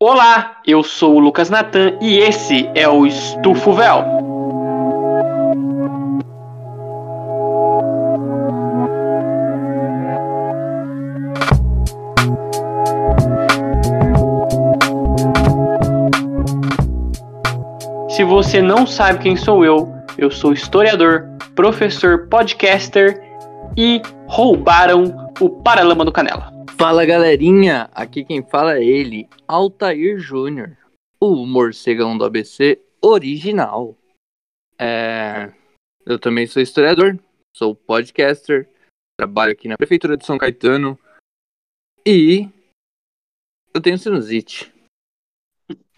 Olá, eu sou o Lucas Natan e esse é o Estufo Véu. Se você não sabe quem sou eu, eu sou historiador, professor, podcaster e roubaram o Paralama do Canela. Fala galerinha, aqui quem fala é ele, Altair Júnior, o morcegão do ABC original. É, eu também sou historiador, sou podcaster, trabalho aqui na Prefeitura de São Caetano e eu tenho sinusite.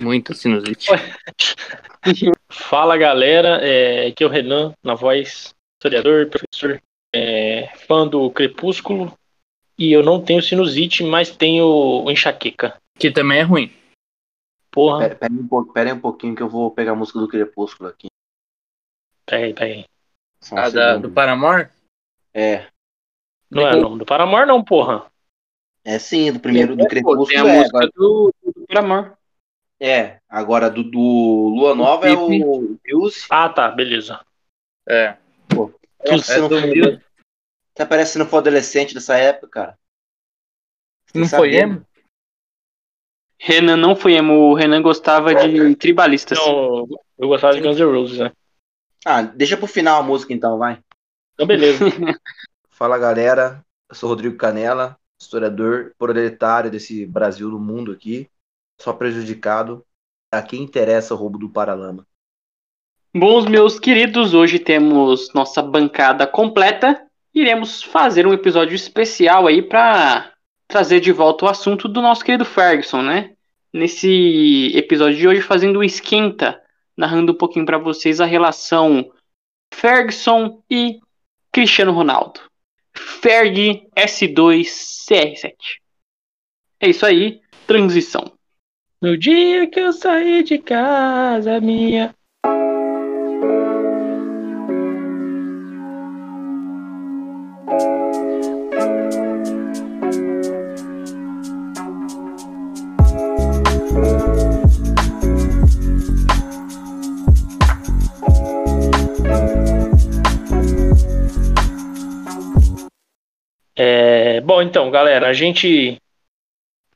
Muita sinusite. Fala galera, é, aqui é o Renan, na voz, historiador, professor, é, fã do Crepúsculo e eu não tenho sinusite, mas tenho enxaqueca. Que também é ruim. Porra. Pera, pera, um, pouco, pera aí um pouquinho que eu vou pegar a música do Crepúsculo aqui. Pera aí, pera aí. Só um A da, segundo. do Paramore? É. Não é o nome do Paramor, não, porra. É sim, do primeiro do Pô, tem Crepúsculo a é. música Agora, do, do é, agora do, do Lua Nova é o Fuse. Ah, tá, beleza. É. Que você não do Muse. Você parece que não foi adolescente dessa época, cara. Não foi emo? Renan não foi emo, o Renan gostava de tribalistas. Então, eu gostava de Guns N' Roses, né? Ah, deixa pro final a música então, vai. Então, beleza. Fala galera, eu sou Rodrigo Canela, historiador proletário desse Brasil do mundo aqui, só prejudicado. A quem interessa o roubo do Paralama. Bom, meus queridos, hoje temos nossa bancada completa. Iremos fazer um episódio especial aí para trazer de volta o assunto do nosso querido Ferguson, né? Nesse episódio de hoje, fazendo um esquenta, narrando um pouquinho para vocês a relação Ferguson e Cristiano Ronaldo. Ferg S2 CR7. É isso aí, transição. No dia que eu saí de casa, minha. Bom, então, galera, a gente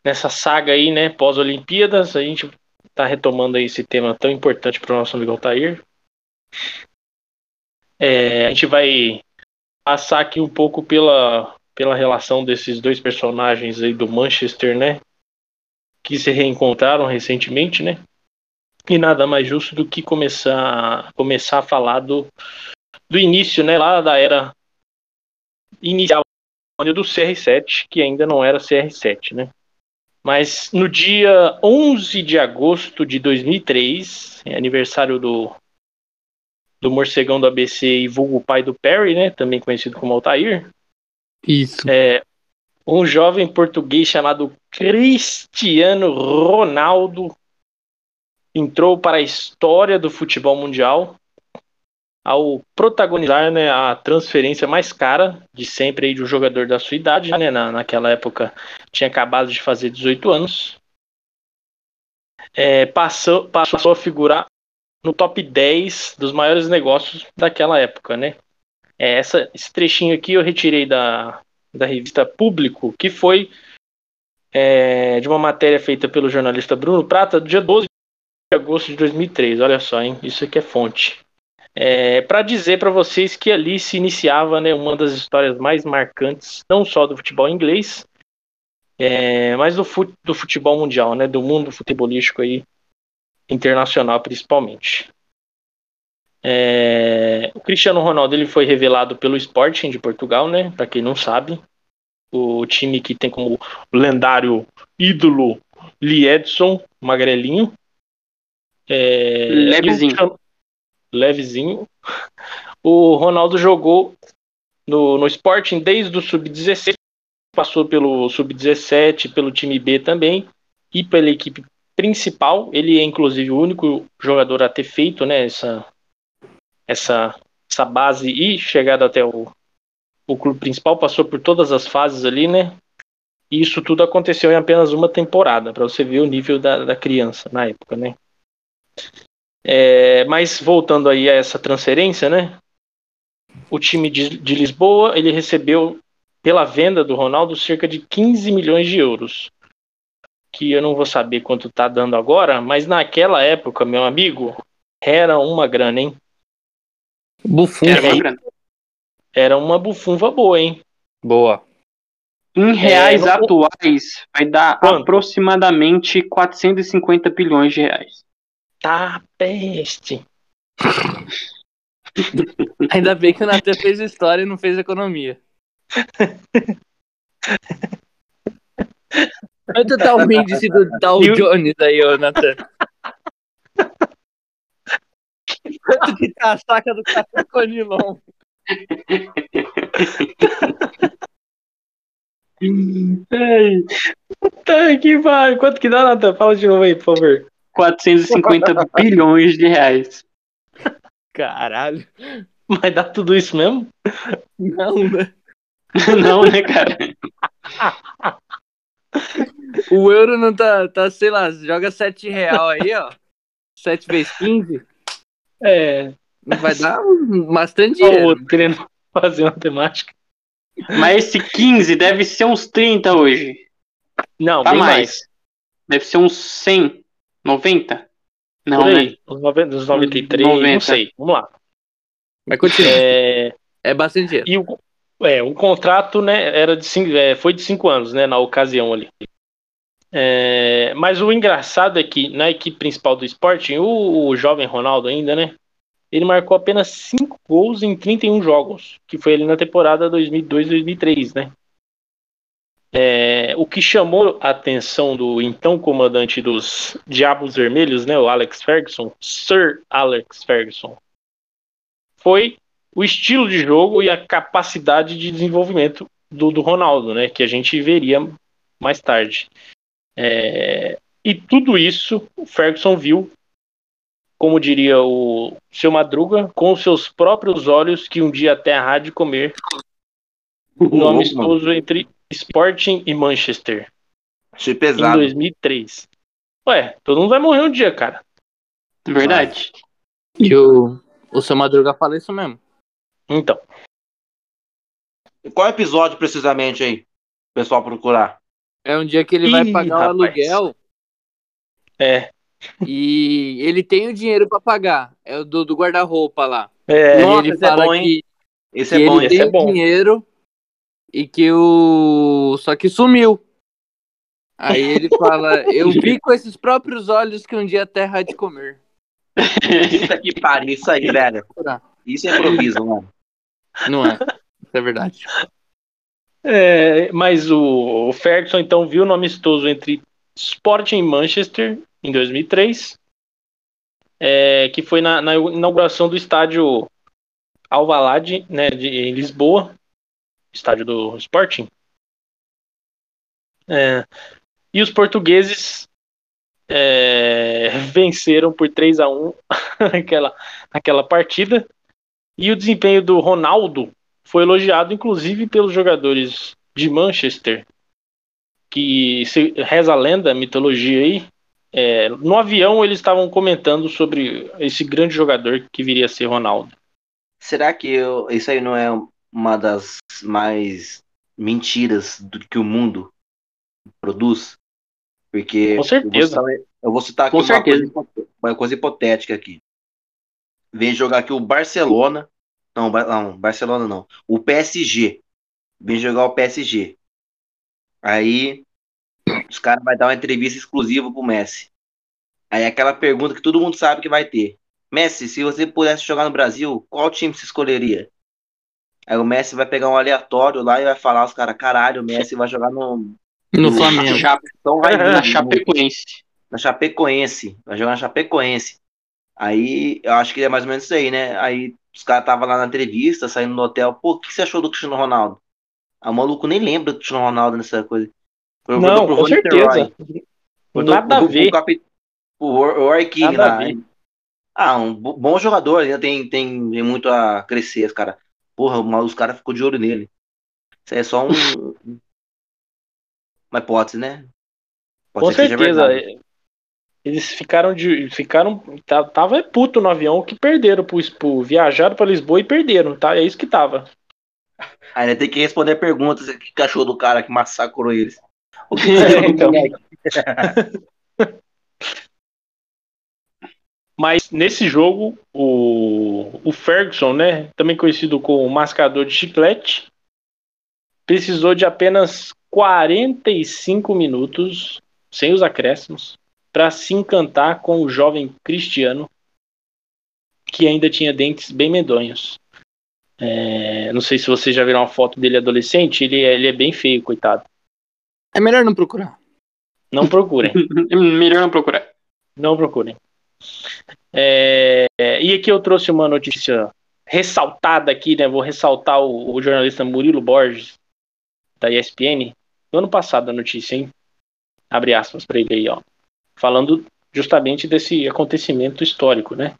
nessa saga aí, né, pós-Olimpíadas, a gente tá retomando aí esse tema tão importante para o nosso amigo Altair. É, a gente vai passar aqui um pouco pela, pela relação desses dois personagens aí do Manchester, né, que se reencontraram recentemente, né, e nada mais justo do que começar, começar a falar do, do início, né, lá da era inicial do CR7, que ainda não era CR7, né. Mas no dia 11 de agosto de 2003, é aniversário do, do morcegão do ABC e vulgo pai do Perry, né, também conhecido como Altair, Isso. é, um jovem português chamado Cristiano Ronaldo entrou para a história do futebol mundial ao protagonizar né, a transferência mais cara de sempre aí de um jogador da sua idade, né, na, naquela época tinha acabado de fazer 18 anos, é, passou, passou a figurar no top 10 dos maiores negócios daquela época, né? É, essa, esse trechinho aqui eu retirei da, da revista Público, que foi é, de uma matéria feita pelo jornalista Bruno Prata, do dia 12 de agosto de 2003. Olha só, hein? Isso aqui é fonte. É, para dizer para vocês que ali se iniciava né, uma das histórias mais marcantes, não só do futebol inglês, é, mas do, fut, do futebol mundial, né, do mundo futebolístico aí, internacional principalmente. É, o Cristiano Ronaldo ele foi revelado pelo Sporting de Portugal, né, para quem não sabe, o time que tem como lendário ídolo Lee Edson, magrelinho. É, Levezinho. Levezinho. O Ronaldo jogou no, no Sporting desde o Sub-16, passou pelo Sub-17, pelo time B também, e pela equipe principal. Ele é inclusive o único jogador a ter feito né, essa, essa, essa base e chegado até o, o clube principal, passou por todas as fases ali, né? E isso tudo aconteceu em apenas uma temporada, para você ver o nível da, da criança na época, né? É, mas voltando aí a essa transferência, né? O time de, de Lisboa ele recebeu pela venda do Ronaldo cerca de 15 milhões de euros. Que eu não vou saber quanto tá dando agora, mas naquela época, meu amigo, era uma grana, hein? Bufunfa. Era uma grana. Era uma bufunfa boa, hein? Boa. Em reais não- atuais, vai dar Quanto? aproximadamente 450 bilhões de reais. Tá peste. Ainda bem que o Natan fez história e não fez economia. Quanto tá o índice do Dow o- Jones aí, ô Natan? Quanto que tá a saca do café Conilon? Tá que vai. Quanto que dá, Nathan? Fala de novo aí, por favor. 450 bilhões de reais. Caralho. Mas dá tudo isso mesmo? Não, né? Não, né, cara? O euro não tá, tá, sei lá, joga 7 real aí, ó. 7 vezes 15. É. Vai dar bastante Só dinheiro. outro querendo fazer matemática. Mas esse 15 deve ser uns 30 hoje. Não, Tá bem mais. mais. Deve ser uns 100, 90? Não, Por né? aí. Uns nove- uns 93, 90. não sei. Vamos lá. Mas continua. É, É, bastante dinheiro. e o, é, o contrato né, era de cinco, é, foi de cinco anos, né, na ocasião ali. É, mas o engraçado é que na equipe principal do Sporting, o, o jovem Ronaldo ainda, né? Ele marcou apenas cinco gols em 31 jogos, que foi ali na temporada 2002-2003, né? É, o que chamou a atenção do então comandante dos Diabos Vermelhos, né, o Alex Ferguson, Sir Alex Ferguson, foi o estilo de jogo e a capacidade de desenvolvimento do, do Ronaldo, né? Que a gente veria mais tarde. É, e tudo isso o Ferguson viu, como diria o seu Madruga, com os seus próprios olhos que um dia a terra há de comer no amistoso entre Sporting e Manchester Achei em pesado. 2003. Ué, todo mundo vai morrer um dia, cara. Verdade. Que o, o seu Madruga fala isso mesmo. Então, Qual episódio precisamente aí? O pessoal procurar. É um dia que ele vai Ih, pagar o rapaz. aluguel é. e ele tem o dinheiro pra pagar. É o do, do guarda-roupa lá. É, e Nossa, ele esse é fala bom, hein? que, Esse que é bom, ele esse tem é bom. o dinheiro e que o. Só que sumiu. Aí ele fala: Eu vi com esses próprios olhos que um dia a terra há de comer. Puta que pariu, isso aí, velho. Isso é improviso, mano. Não é? Isso é verdade. É, mas o, o Ferguson então viu no amistoso entre Sporting e Manchester em 2003, é, que foi na, na inauguração do estádio Alvalade, né, de, em Lisboa, estádio do Sporting. É, e os portugueses é, venceram por 3 a 1 aquela, aquela partida. E o desempenho do Ronaldo foi elogiado, inclusive, pelos jogadores de Manchester, que se, reza a lenda, a mitologia aí. é, no avião eles estavam comentando sobre esse grande jogador que viria a ser Ronaldo. Será que eu- isso aí não é uma das mais mentiras do que o mundo produz? Porque Com certeza. Eu vou citar, eu vou citar aqui uma coisa, uma coisa hipotética aqui. Vem jogar aqui o Barcelona. Não, não, Barcelona não. O PSG. Vem jogar o PSG. Aí os caras vão dar uma entrevista exclusiva pro Messi. Aí aquela pergunta que todo mundo sabe que vai ter. Messi, se você pudesse jogar no Brasil, qual time você escolheria? Aí o Messi vai pegar um aleatório lá e vai falar os caras, caralho, o Messi vai jogar no, No Flamengo. Então vai vir Na Chapecoense. na Chapecoense. Vai jogar na Chapecoense. Aí eu acho que é mais ou menos isso aí, né? Aí os caras estavam lá na entrevista, saindo no hotel. Pô, o que você achou do Cristiano Ronaldo? Ah, o maluco nem lembra do Cristiano Ronaldo nessa coisa. Não, pro com certeza. Nada a pro- ver. pro capi- O Roy- King Nada a lá. ver. Ah, um bo- bom jogador, ainda tem, tem, tem muito a crescer, cara. Porra, mas os caras ficou de olho nele. Isso é só um. Mas pode, né? Pode Com certeza. Eles ficaram de. Ficaram. Tava puto no avião que perderam pro, pro viajaram pra Lisboa e perderam, tá? É isso que tava. Ainda tem que responder perguntas. O que cachorro do cara que massacrou eles? O que É, então. Mas nesse jogo, o, o Ferguson, né, também conhecido como mascador de chiclete, precisou de apenas 45 minutos, sem os acréscimos, para se encantar com o jovem Cristiano, que ainda tinha dentes bem medonhos. É, não sei se vocês já viram uma foto dele adolescente, ele é, ele é bem feio, coitado. É melhor não procurar. Não procurem. Melhor não procurar. Não procurem. É, e aqui eu trouxe uma notícia ressaltada aqui, né? Vou ressaltar o, o jornalista Murilo Borges, da ESPN, do ano passado a notícia, hein? Abre aspas para ele aí, ó. Falando justamente desse acontecimento histórico, né?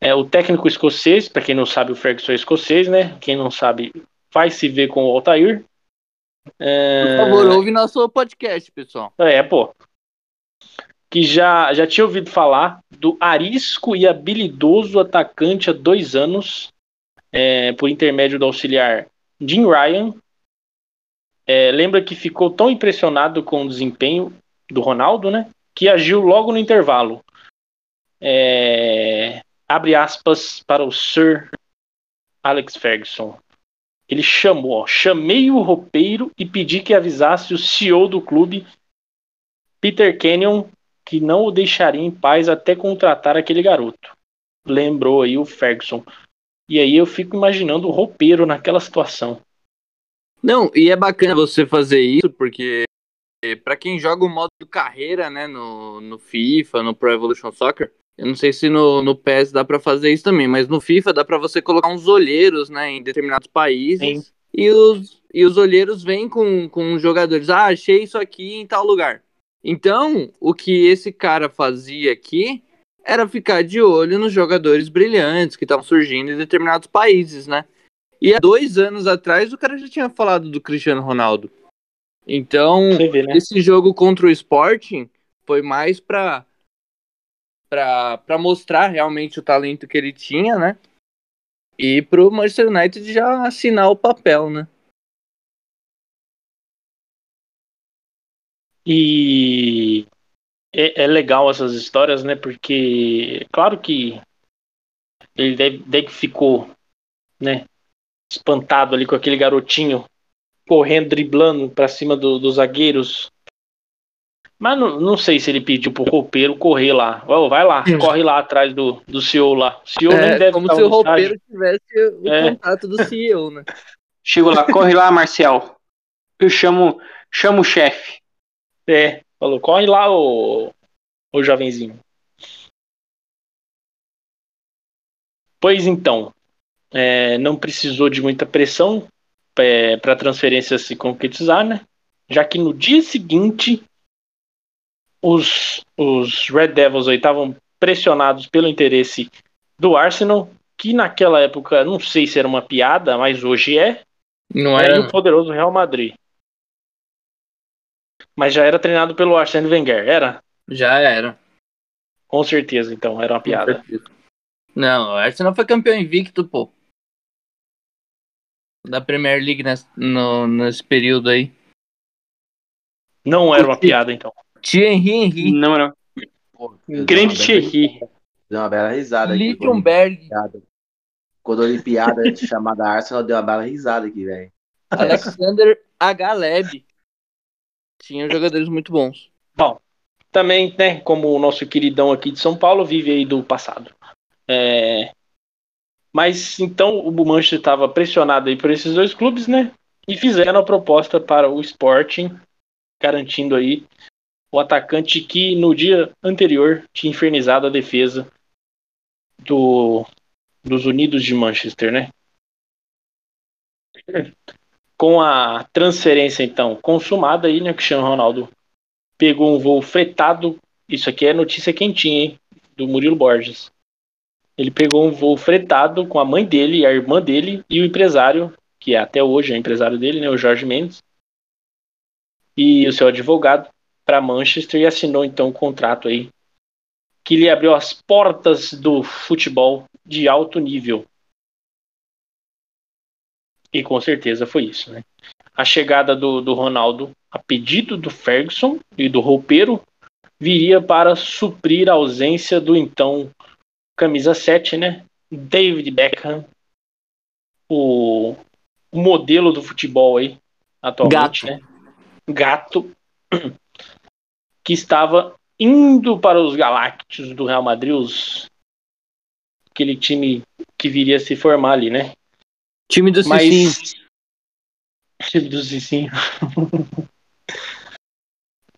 É, o técnico escocês, para quem não sabe, o Ferguson é escocês, né? Quem não sabe, vai se ver com o Altair. É, Por favor, ouve nosso podcast, pessoal. é, pô. Que já, já tinha ouvido falar do arisco e habilidoso atacante há dois anos, é, por intermédio do auxiliar Jim Ryan. É, lembra que ficou tão impressionado com o desempenho do Ronaldo, né? Que agiu logo no intervalo. É, abre aspas para o Sir Alex Ferguson. Ele chamou, ó, chamei o roupeiro e pedi que avisasse o CEO do clube, Peter Kenyon, que não o deixaria em paz até contratar aquele garoto. Lembrou aí o Ferguson. E aí eu fico imaginando o roupeiro naquela situação. Não, e é bacana você fazer isso, porque pra quem joga o modo carreira, né, no, no FIFA, no Pro Evolution Soccer, eu não sei se no, no PES dá pra fazer isso também, mas no FIFA dá pra você colocar uns olheiros, né, em determinados países, Sim. e os, e os olheiros vêm com, com os jogadores, ah, achei isso aqui em tal lugar. Então, o que esse cara fazia aqui era ficar de olho nos jogadores brilhantes que estavam surgindo em determinados países, né? E há dois anos atrás o cara já tinha falado do Cristiano Ronaldo. Então, vê, né? esse jogo contra o Sporting foi mais pra, pra, pra mostrar realmente o talento que ele tinha, né? E pro Manchester United já assinar o papel, né? E é, é legal essas histórias, né? Porque, claro que ele deve, deve ficou, né? Espantado ali com aquele garotinho correndo, driblando pra cima do- dos zagueiros. Mas não, não sei se ele pediu pro roupeiro correr lá. Ó, vai lá, corre lá atrás do, do CEO lá. O CEO nem É deve como se o roupeiro tivesse o É. contato do CEO, né? Chego lá, corre lá, Marcial. Eu chamo, chamo o chefe. É, falou, corre lá, ô, ô jovenzinho. Pois então, é, não precisou de muita pressão para a transferência se concretizar, né? Já que no dia seguinte os, os Red Devils aí estavam pressionados pelo interesse do Arsenal, que naquela época não sei se era uma piada, mas hoje é, Não né? era. e o poderoso Real Madrid. Mas já era treinado pelo Arsène Wenger, era? Já era. Com certeza, então, era uma piada. Não, o Arsenal foi campeão invicto, pô. Da Premier League nesse, no- nesse período aí. Não era uma piada, então. Thierry Henry, Não, não. Pô, Grande uma bela- Thierry. Deu uma bela risada aqui. Quando, Lichtenberg, quando eu li piada chamada Arsenal, deu uma bela risada aqui, velho. Alexander Agaleb. Tinham jogadores muito bons. Também, né, como o nosso queridão aqui de São Paulo vive aí do passado. É, Mas então o Manchester estava pressionado aí por esses dois clubes, né? E fizeram a proposta para o Sporting, garantindo aí o atacante que no dia anterior tinha infernizado a defesa do, dos Unidos de Manchester, né? Com a transferência então consumada aí, né? Cristiano Ronaldo pegou um voo fretado. Isso aqui é notícia quentinha, hein? Do Murilo Borges. Ele pegou um voo fretado com a mãe dele, a irmã dele e o empresário, que é até hoje é empresário dele, né? O Jorge Mendes. e o seu advogado para Manchester e assinou então um contrato aí que lhe abriu as portas do futebol de alto nível. E com certeza foi isso, né? A chegada do, do Ronaldo a pedido do Ferguson e do roupeiro viria para suprir a ausência do então camisa 7, né? David Beckham, o, o modelo do futebol aí atualmente, Gato. né? Gato que estava indo para os Galácticos do Real Madrid, os, aquele time que viria a se formar ali, né? Time do Mas Cicinho. time do Cicinho.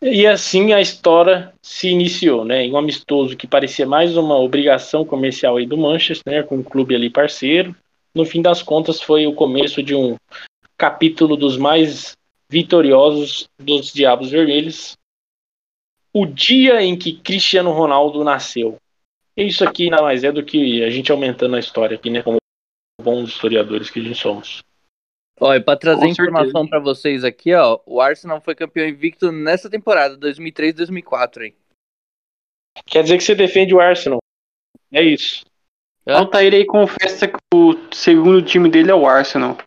E assim a história se iniciou, né? Em um amistoso que parecia mais uma obrigação comercial aí do Manchester, né? Com o clube ali parceiro. No fim das contas, foi o começo de um capítulo dos mais vitoriosos dos Diabos Vermelhos. O dia em que Cristiano Ronaldo nasceu. Isso aqui nada mais é do que a gente aumentando a história aqui, né? Como bons historiadores que a gente somos. Ó, e pra trazer Com informação pra vocês aqui, ó, o Arsenal foi campeão invicto nessa temporada, 2003-2004, hein? Quer dizer que você defende o Arsenal. É isso. Hã? Altair aí confessa que o segundo time dele é o Arsenal.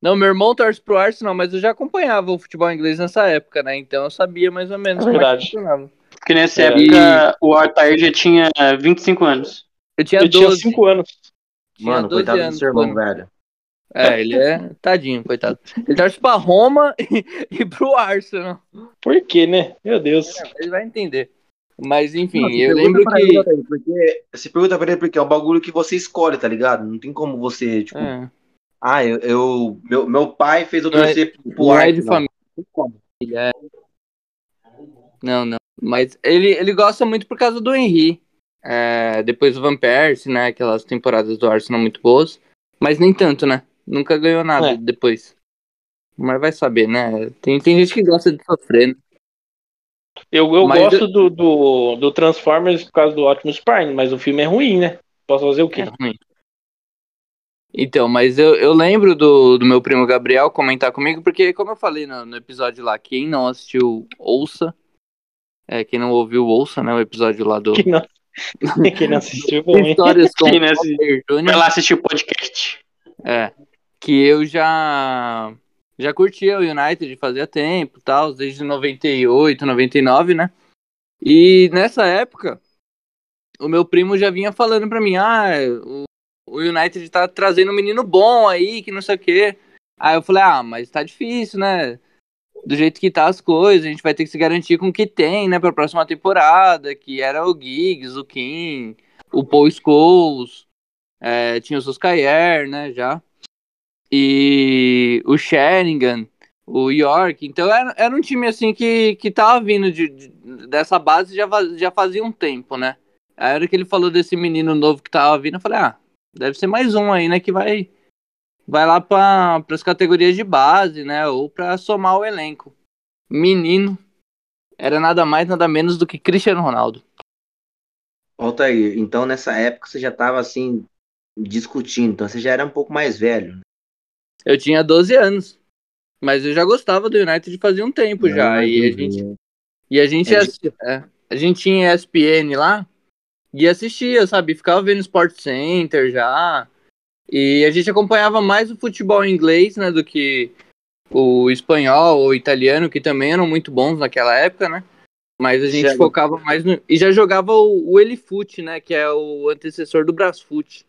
Não, meu irmão torce pro Arsenal, mas eu já acompanhava o futebol inglês nessa época, né? Então eu sabia mais ou menos É como é que verdade. funcionava. Porque nessa É. época o Altair já tinha 25 anos. Eu tinha Eu tinha 12. 5 anos. Tinha Mano, 12 coitado do anos seu irmão, velho. É, ele é tadinho, coitado. Ele torce pra Roma e, e pro Arsenal. Por quê, né? Meu Deus. Ele vai entender. Mas enfim, Não, eu lembro que. ele, porque Você pergunta pra ele porque é um bagulho que você escolhe, tá ligado? Não tem como você, tipo, É, ah, eu, eu- meu, meu pai fez eu Não é- torcer pro não é de Arsenal. família. É. Não, não. Mas ele, ele gosta muito por causa do Henry. É, depois o Van Persie, né? Aquelas temporadas do Arsenal muito boas. Mas nem tanto, né? Nunca ganhou nada É. depois. Mas vai saber, né? Tem, tem gente que gosta de sofrer. né? Eu, eu Mas gosto do, do, do Transformers por causa do Optimus Prime, mas o filme é ruim, né? Posso fazer o quê? É ruim. Então, mas eu, eu lembro do, do meu primo Gabriel comentar comigo, porque, como eu falei no, no episódio lá, quem não assistiu, ouça. É, quem não ouviu, ouça, né? O episódio lá do Quem não, quem não assistiu ruim. Histórias com Quem não assistiu? Vai lá assistir o podcast. É. Que eu já já curtia o United fazia tempo, tal, desde 98, 99, né? E nessa época, o meu primo já vinha falando pra mim: "Ah, o, o United tá trazendo um menino bom aí, que não sei o quê". Aí eu falei: "Ah, mas tá difícil, né? Do jeito que tá as coisas, a gente vai ter que se garantir com o que tem, né, pra próxima temporada, que era o Giggs, o Kim, o Paul Scholes, é, tinha o Soskayer, né, já. E o Sheringham, o York. Então era, era um time assim que, que tava vindo de, de- dessa base já, já fazia um tempo, né? A hora que ele falou desse menino novo que tava vindo, eu falei, ah, deve ser mais um aí, né? Que vai, vai lá para as categorias de base, né? Ou para somar o elenco. Menino era nada mais, nada menos do que Cristiano Ronaldo. Altair, então nessa época você já tava assim, discutindo, então você já era um pouco mais velho. né? Eu tinha 12 anos. Mas eu já gostava do United fazia um tempo já. Ah, E a gente E a gente, É, é, a gente tinha ESPN lá e assistia, sabe? Ficava vendo Sport Center já. E a gente acompanhava mais o futebol inglês, né? Do que o espanhol ou italiano, que também eram muito bons naquela época, né? Mas a gente Já- focava mais no. E já jogava o, o Elifute, né? Que é o antecessor do Brasfoot.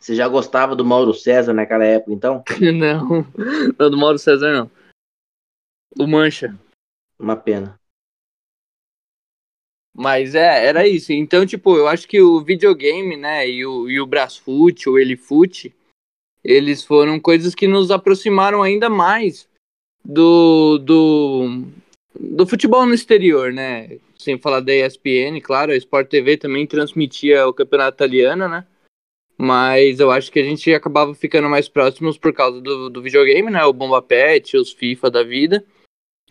Você já gostava do Mauro César naquela época, então? não, não do Mauro César, não. O Mancha. Uma pena. Mas é, era isso. Então, tipo, eu acho que o videogame, né, e o, e o Brasfoot, o Elifute, eles foram coisas que nos aproximaram ainda mais do, do, do futebol no exterior, né? Sem falar da ESPN, claro, a Sport TV também transmitia o campeonato italiano, né? Mas eu acho que a gente acabava ficando mais próximos por causa do, do videogame, né? O Bomba Pet, os FIFA da vida.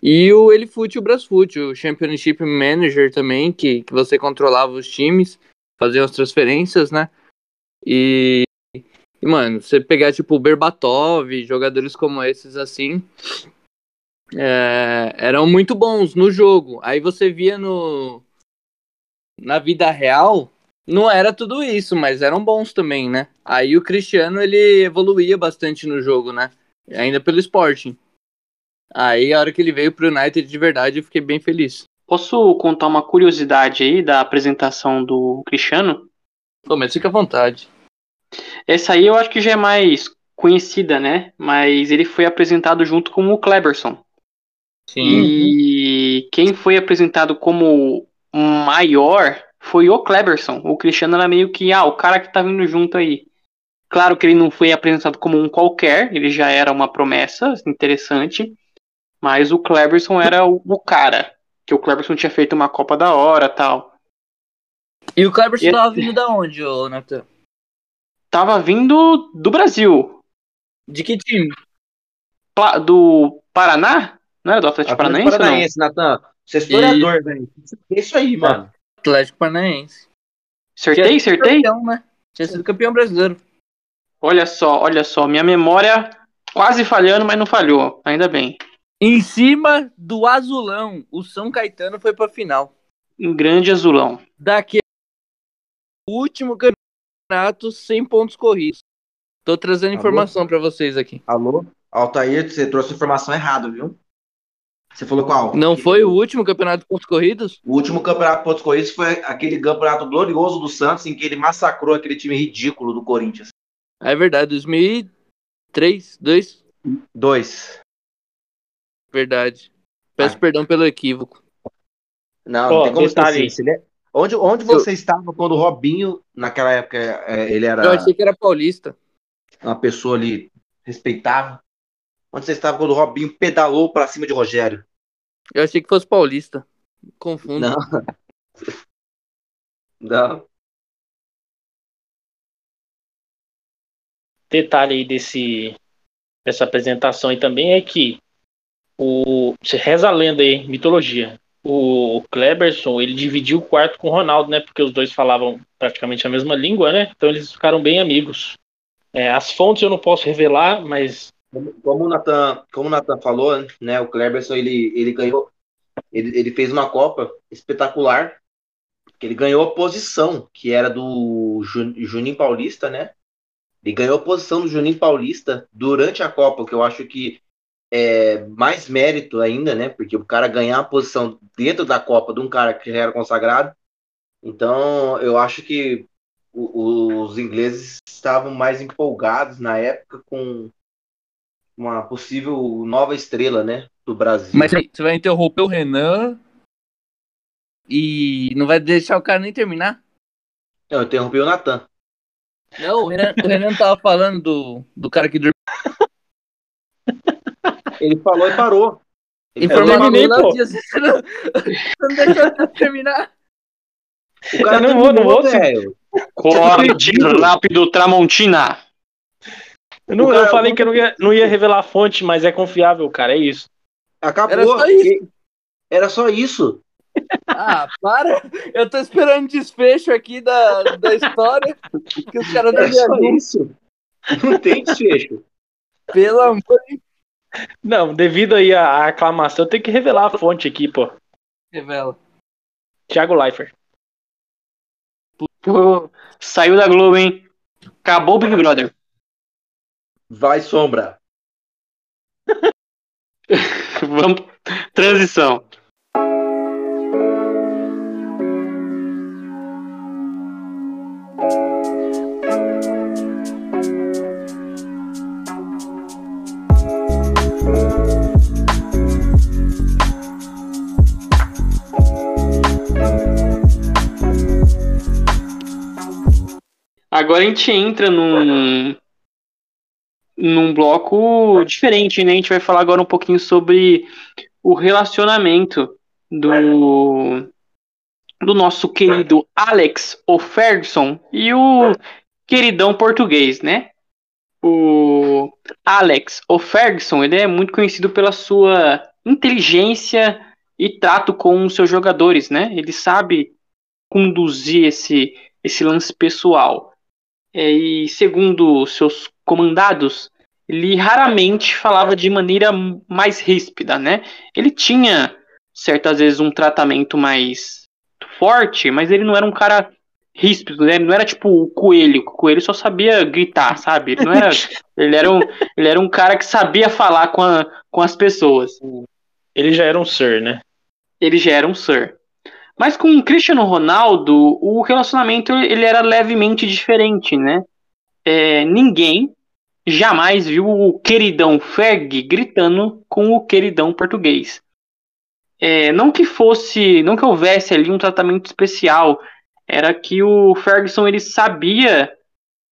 E o Elifute e o Brasfoot, o Championship Manager também, que, que você controlava os times, fazia as transferências, né? E, e, mano, você pegar tipo o Berbatov, jogadores como esses assim, é, eram muito bons no jogo. Aí você via no na vida real, não era tudo isso, mas eram bons também, né? Aí o Cristiano ele evoluía bastante no jogo, né? Ainda pelo Sporting. Aí a hora que ele veio pro United de verdade, eu fiquei bem feliz. Posso contar uma curiosidade aí da apresentação do Cristiano? Pô, mas fica à vontade. Essa aí eu acho que já é mais conhecida, né? Mas ele foi apresentado junto com o Kleberson. Sim. E quem foi apresentado como maior foi o Kleberson. O Cristiano era meio que, ah, o cara que tá vindo junto aí. Claro que ele não foi apresentado como um qualquer, ele já era uma promessa interessante. Mas o Kleberson era o, o cara. Que o Kleberson tinha feito uma Copa da Hora tal. E o Kleberson E- tava vindo da onde, ô Nathan? Tava vindo do Brasil. De que time? Pla- do Paraná? Não era do Atlético Paranaense? não? Paranaense, Natan. Você é historiador, velho. É isso aí, mano. Atlético Paranaense. Acertei, Tinha sido acertei? Campeão, né? Tinha sido campeão brasileiro. Olha só, olha só. Minha memória quase falhando, mas não falhou. Ainda bem. Em cima do azulão, o São Caetano foi pra final. Um grande azulão. Daqui o último campeonato sem pontos corridos. Tô trazendo Alô? informação pra vocês aqui. Alô? Altair, você trouxe informação errada, viu? Você falou qual? Não foi o último campeonato de pontos corridos? O último campeonato de pontos corridos foi aquele campeonato glorioso do Santos em que ele massacrou aquele time ridículo do Corinthians. É verdade, 2003, 2, Dois. Verdade. Peço Ah. perdão pelo equívoco. Não, tem como detalhe. esquecer. Ele é- Onde, onde você estava quando o Robinho, naquela época, é, ele era Eu achei que era paulista. uma pessoa ali respeitável? Onde você estava quando o Robinho pedalou pra cima de Rogério? Eu achei que fosse paulista. Confundo. Não. Não. detalhe aí desse, dessa apresentação aí também é que o, você reza a lenda aí, mitologia. O Kleberson, ele dividiu o quarto com o Ronaldo, né? Porque os dois falavam praticamente a mesma língua, né? Então eles ficaram bem amigos. É, as fontes eu não posso revelar, mas Como, o como o falou, né, o Kleberson ele, ele ganhou, ele, ele fez uma Copa espetacular, ele ganhou a posição, que era do Ju- Juninho Paulista, né? Ele ganhou a posição do Juninho Paulista durante a Copa, que eu acho que é mais mérito ainda, né? Porque o cara ganhar a posição dentro da Copa de um cara que já era consagrado. Então, eu acho que o- os ingleses estavam mais empolgados na época com uma possível nova estrela, né, do Brasil. Mas aí, você vai interromper o Renan e não vai deixar o cara nem terminar? Não, eu interrompi o Natan. Não, o Renan, o Renan tava falando do, do cara que dormiu. Ele falou e parou. Ele Informação falou parou. Dias. Você não, deixou eu terminar. O cara Eu não vou, não vou, velho. Corte rápido, Tramontina. eu, não, cara- eu falei que eu não ia, não ia revelar a fonte, mas é confiável, cara, é isso. Acabou. Era só isso. Era só isso. Ah, para! Eu tô esperando desfecho aqui da, da história que os caras não Era me só ajudam. isso. Não tem desfecho. Pelo amor de Não, devido aí à aclamação, eu tenho que revelar a fonte aqui, pô. Revela. Thiago Leifert. Pô, saiu da Globo, hein? Acabou o Big Brother. Vai, Sombra. Vamos. Transição. Agora a gente entra num, num bloco diferente, né? A gente vai falar agora um pouquinho sobre o relacionamento do, do nosso querido Alex, o Ferguson, e o queridão português, né? O Alex, o Ferguson, ele é muito conhecido pela sua inteligência e trato com os seus jogadores, né? Ele sabe conduzir esse, esse lance pessoal. É, e segundo seus comandados, ele raramente falava de maneira mais ríspida, né? Ele tinha certas vezes um tratamento mais forte, mas ele não era um cara ríspido, né? Ele não era tipo o coelho. O coelho só sabia gritar, sabe? Ele era. ele, era um, ele era um cara que sabia falar com, a, com as pessoas. Ele já era um Sir, né? Ele já era um Sir. Mas com o Cristiano Ronaldo, o relacionamento ele era levemente diferente, né? É, ninguém jamais viu o queridão Ferg gritando com o queridão português. É, não que fosse, não que houvesse ali um tratamento especial era que o Ferguson ele sabia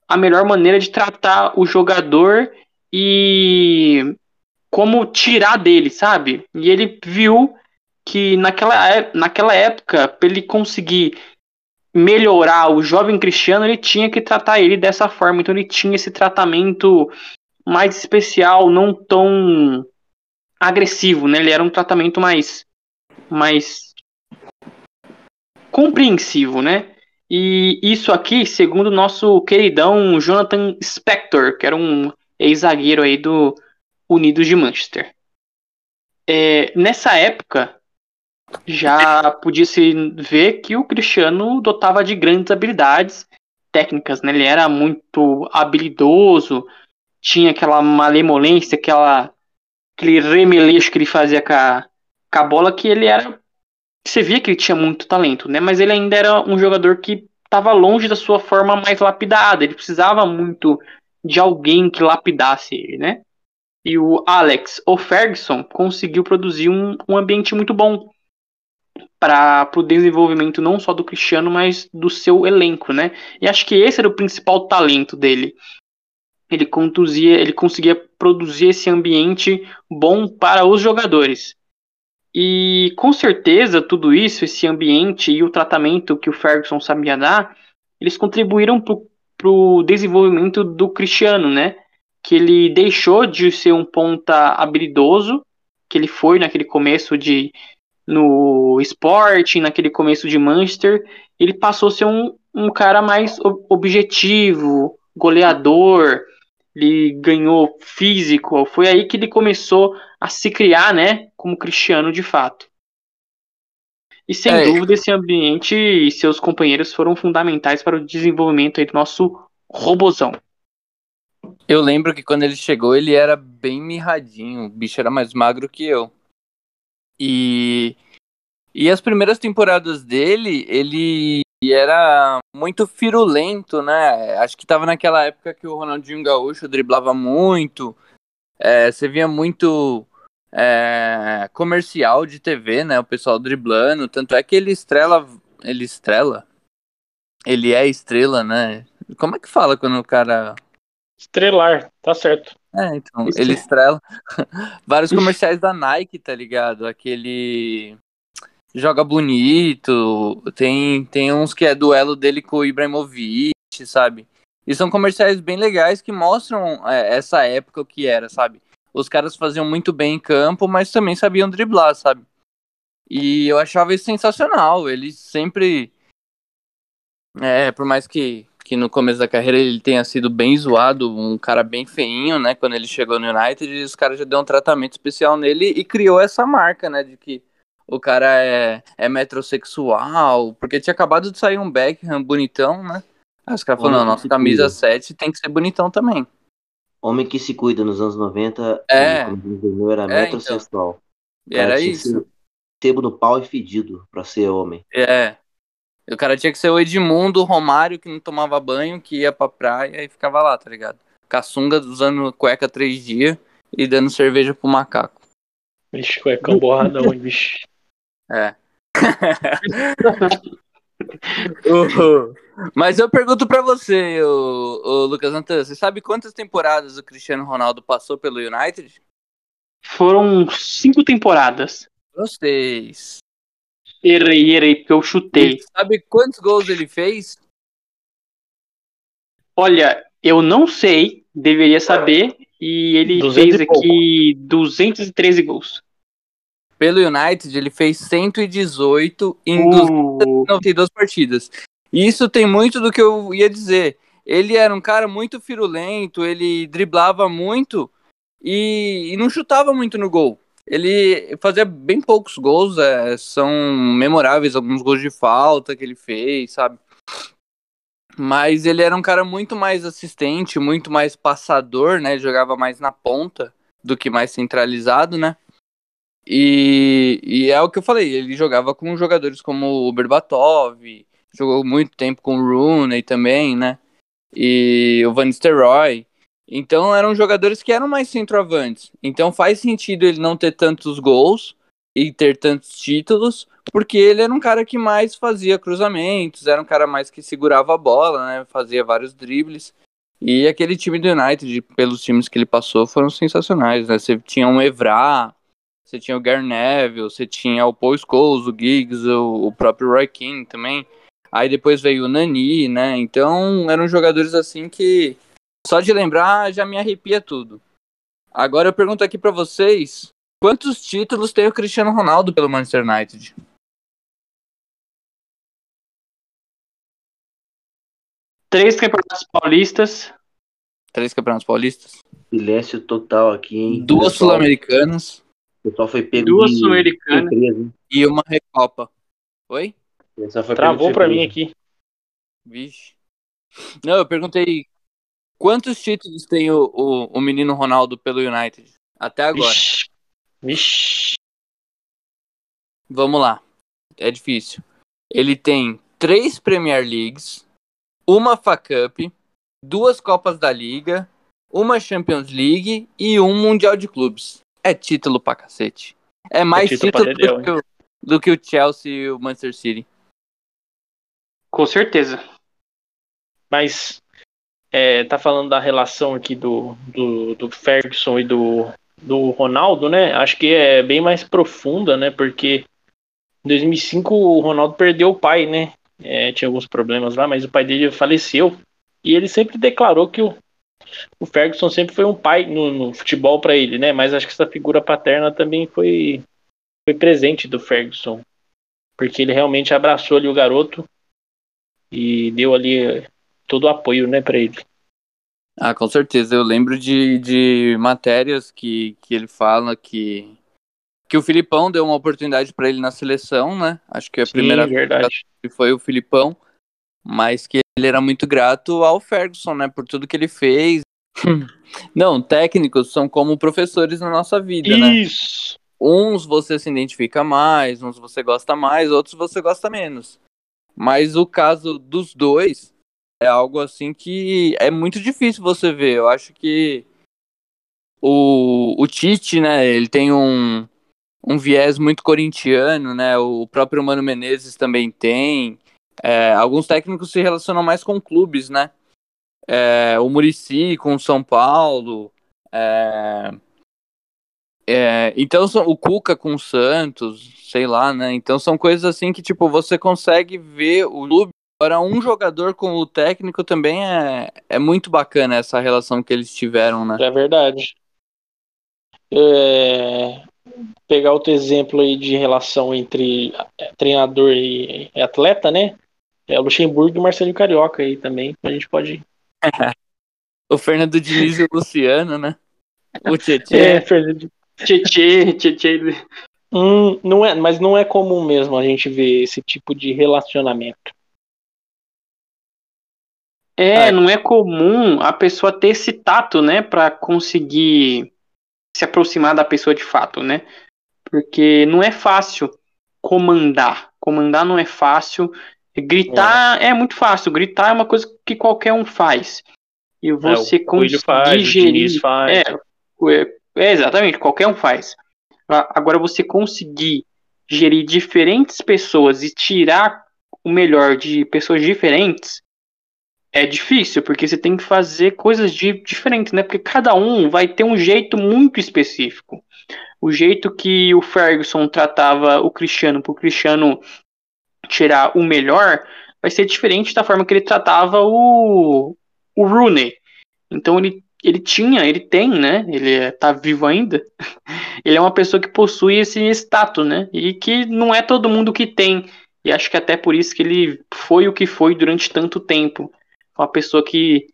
a melhor maneira de tratar o jogador e como tirar dele, sabe? E ele viu que naquela, é, naquela época, para ele conseguir melhorar o jovem Cristiano, ele tinha que tratar ele dessa forma. Então ele tinha esse tratamento mais especial, não tão agressivo, né? Ele era um tratamento mais mais compreensivo, né? E isso aqui, segundo o nosso queridão Jonathan Spector, que era um ex-zagueiro aí do Unidos de Manchester. É, nessa época, já podia se ver que o Cristiano dotava de grandes habilidades técnicas, né? Ele era muito habilidoso, tinha aquela malemolência, aquela, aquele remeleixo que ele fazia com a, com a bola, que ele era você via que ele tinha muito talento, né? Mas ele ainda era um jogador que estava longe da sua forma mais lapidada. Ele precisava muito de alguém que lapidasse ele, né? E o Alex, o Ferguson, conseguiu produzir um, um ambiente muito bom para o desenvolvimento não só do Cristiano, mas do seu elenco, né? E acho que esse era o principal talento dele. Ele conduzia, ele conseguia produzir esse ambiente bom para os jogadores. E com certeza tudo isso, esse ambiente e o tratamento que o Ferguson sabia dar, eles contribuíram para o desenvolvimento do Cristiano, né? Que ele deixou de ser um ponta habilidoso, que ele foi naquele começo de no esporte, naquele começo de Manchester, ele passou a ser um, um cara mais objetivo, goleador, ele ganhou físico, foi aí que ele começou a se criar, né, como cristiano de fato. E sem é. dúvida esse ambiente e seus companheiros foram fundamentais para o desenvolvimento do nosso robozão. Eu lembro que quando ele chegou ele era bem mirradinho, o bicho era mais magro que eu. E e as primeiras temporadas dele, ele era muito firulento, né? Acho que tava naquela época que o Ronaldinho Gaúcho driblava muito. É, você via muito é, comercial de TV, né? O pessoal driblando. Tanto é que ele estrela. Ele estrela? Ele é estrela, né? Como é que fala quando o cara. Estrelar, tá certo. É, então, ele estrela. Vários comerciais da Nike, tá ligado? Aquele joga bonito. Tem, tem uns que é duelo dele com o Ibrahimovic, sabe? E são comerciais bem legais que mostram é, essa época o que era, sabe? Os caras faziam muito bem em campo, mas também sabiam driblar, sabe? E eu achava isso sensacional. Ele sempre. É, por mais que, que no começo da carreira ele tenha sido bem zoado, um cara bem feinho, né? Quando ele chegou no United, os caras já deu um tratamento especial nele e criou essa marca, né? De que o cara é, é metrosexual, porque tinha acabado de sair um Beckham bonitão, né? Aí os caras falaram, nossa camisa cuida. 7 tem que ser bonitão também. Homem que se cuida nos anos 90, é, como era é, metrosexual. Então. Era isso. Sebo no pau e fedido pra ser homem. É. O cara tinha que ser o Edmundo, o Romário, que não tomava banho, que ia pra praia e ficava lá, tá ligado? Caçunga usando cueca três dias e dando cerveja pro macaco. Vixe, cuecão borradão, bicho. É. uh, mas eu pergunto para você, o, o Lucas Antan, você sabe quantas temporadas o Cristiano Ronaldo passou pelo United? Foram cinco temporadas. Vocês. Errei, errei, porque eu chutei. sabe quantos gols ele fez? Olha, eu não sei, deveria saber, e ele fez aqui 213 gols. Pelo United, ele fez 118 em uh. 292 partidas. E isso tem muito do que eu ia dizer. ele era um cara muito firulento, ele driblava muito e, e não chutava muito no gol. Ele fazia bem poucos gols, é, são memoráveis alguns gols de falta que ele fez, sabe? Mas ele era um cara muito mais assistente, muito mais passador, né? Jogava mais na ponta do que mais centralizado, né? E, e é o que eu falei, ele jogava com jogadores como o Berbatov, jogou muito tempo com o Rooney também, né? E o Van Nistelrooy. Então eram jogadores que eram mais centroavantes. Então faz sentido ele não ter tantos gols e ter tantos títulos, porque ele era um cara que mais fazia cruzamentos, era um cara mais que segurava a bola, né? Fazia vários dribles. E aquele time do United, pelos times que ele passou, foram sensacionais, né? Você tinha um Evra, você tinha o Gary Neville, você tinha o Paul Scholes, o Giggs, o, o próprio Roy King também. Aí depois veio o Nani, né? Então eram jogadores assim que só de lembrar já me arrepia tudo. Agora eu pergunto aqui para vocês, quantos títulos tem o Cristiano Ronaldo pelo Manchester United? Três campeonatos paulistas. Três campeonatos paulistas. Silêncio total aqui, hein? Duas sul-americanas. O pessoal foi pego Duas sul-americanas. E uma recopa. Oi? Travou pra mim aqui. Vixe. Não, eu perguntei quantos títulos tem o, o, o menino Ronaldo pelo United até agora. Vixe. Vixe. Vamos lá. É difícil. Ele tem três Premier Leagues, uma FA Cup, duas Copas da Liga, uma Champions League e um Mundial de Clubes. É título pra cacete. É mais título pra título, dedéu, do, que o, do que o Chelsea e o Manchester City. Com certeza. Mas é, tá falando da relação aqui do, do, do Ferguson e do, do Ronaldo, né? Acho que é bem mais profunda, né? Porque em 2005 o Ronaldo perdeu o pai, né? É, tinha alguns problemas lá, mas o pai dele faleceu. E ele sempre declarou que o, o Ferguson sempre foi um pai no, no futebol para ele, né? Mas acho que essa figura paterna também foi, foi presente do Ferguson. Porque ele realmente abraçou ali o garoto e deu ali todo o apoio, né, para ele. Ah, com certeza. Eu lembro de, de matérias que, que ele fala que, que o Filipão deu uma oportunidade para ele na seleção, né? Acho que a primeira Sim, verdade. vez foi o Filipão, mas que ele era muito grato ao Ferguson, né? Por tudo que ele fez. Não, técnicos são como professores na nossa vida, né? Isso. Uns você se identifica mais, uns você gosta mais, outros você gosta menos. Mas o caso dos dois é algo assim que é muito difícil você ver. Eu acho que o, o Tite, né, ele tem um, um viés muito corintiano, né? O próprio Mano Menezes também tem. É, alguns técnicos se relacionam mais com clubes, né? É, o Murici com o São Paulo. É, é, então o Cuca com o Santos, sei lá, né? Então são coisas assim que tipo você consegue ver o clube. Agora um jogador com o técnico também é, é muito bacana essa relação que eles tiveram, né? É verdade. É, pegar outro exemplo aí de relação entre é, treinador e atleta, né? É o Luxemburgo e o Marcelinho Carioca aí também. A gente pode. O Fernando Diniz e o Luciano, né? O Tietchan. É, Fernando. Tietê, Tietê. Hum, não é, mas não é comum mesmo a gente ver esse tipo de relacionamento. É, não é comum a pessoa ter esse tato, né, Pra conseguir se aproximar da pessoa de fato, né? Porque não é fácil comandar. Comandar não é fácil. Gritar é, muito fácil. Gritar é uma coisa que qualquer um faz. E você é, o Coelho conseguir faz, gerir. Faz. É, é, é, exatamente, qualquer um faz. Agora, você conseguir gerir diferentes pessoas e tirar o melhor de pessoas diferentes é difícil, porque você tem que fazer coisas de, diferentes, né? Porque cada um vai ter um jeito muito específico. O jeito que o Ferguson tratava o Cristiano para o Cristiano tirar o melhor vai ser diferente da forma que ele tratava o, o Rooney. Então ele, ele tinha, ele tem, né? Ele é- tá vivo ainda. Ele é uma pessoa que possui esse status, né? E que não é todo mundo que tem. E acho que até por isso que ele foi o que foi durante tanto tempo. Uma pessoa que,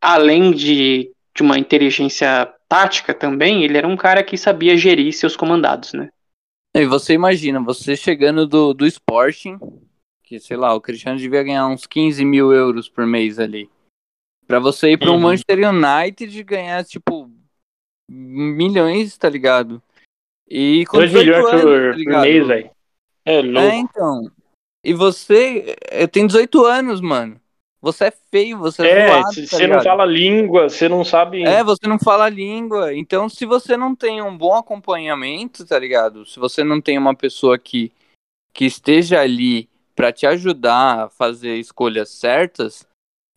além de, de uma inteligência tática também, ele era um cara que sabia gerir seus comandados, né? E você imagina, você chegando do, do Sporting, que sei lá, o Cristiano devia ganhar uns 15 mil euros por mês ali. Pra você ir para um Uhum. Manchester United ganhar, tipo, milhões, tá ligado? E com 2 18 milhões anos, por, tá por mês, velho. É louco. É, então. E você tem 18 anos, mano. Você é feio, você é, É, zoado, tá você não ligado? fala língua, você não sabe. É, você não fala língua. Então, se você não tem um bom acompanhamento, tá ligado? Se você não tem uma pessoa que, que esteja ali pra te ajudar a fazer escolhas certas,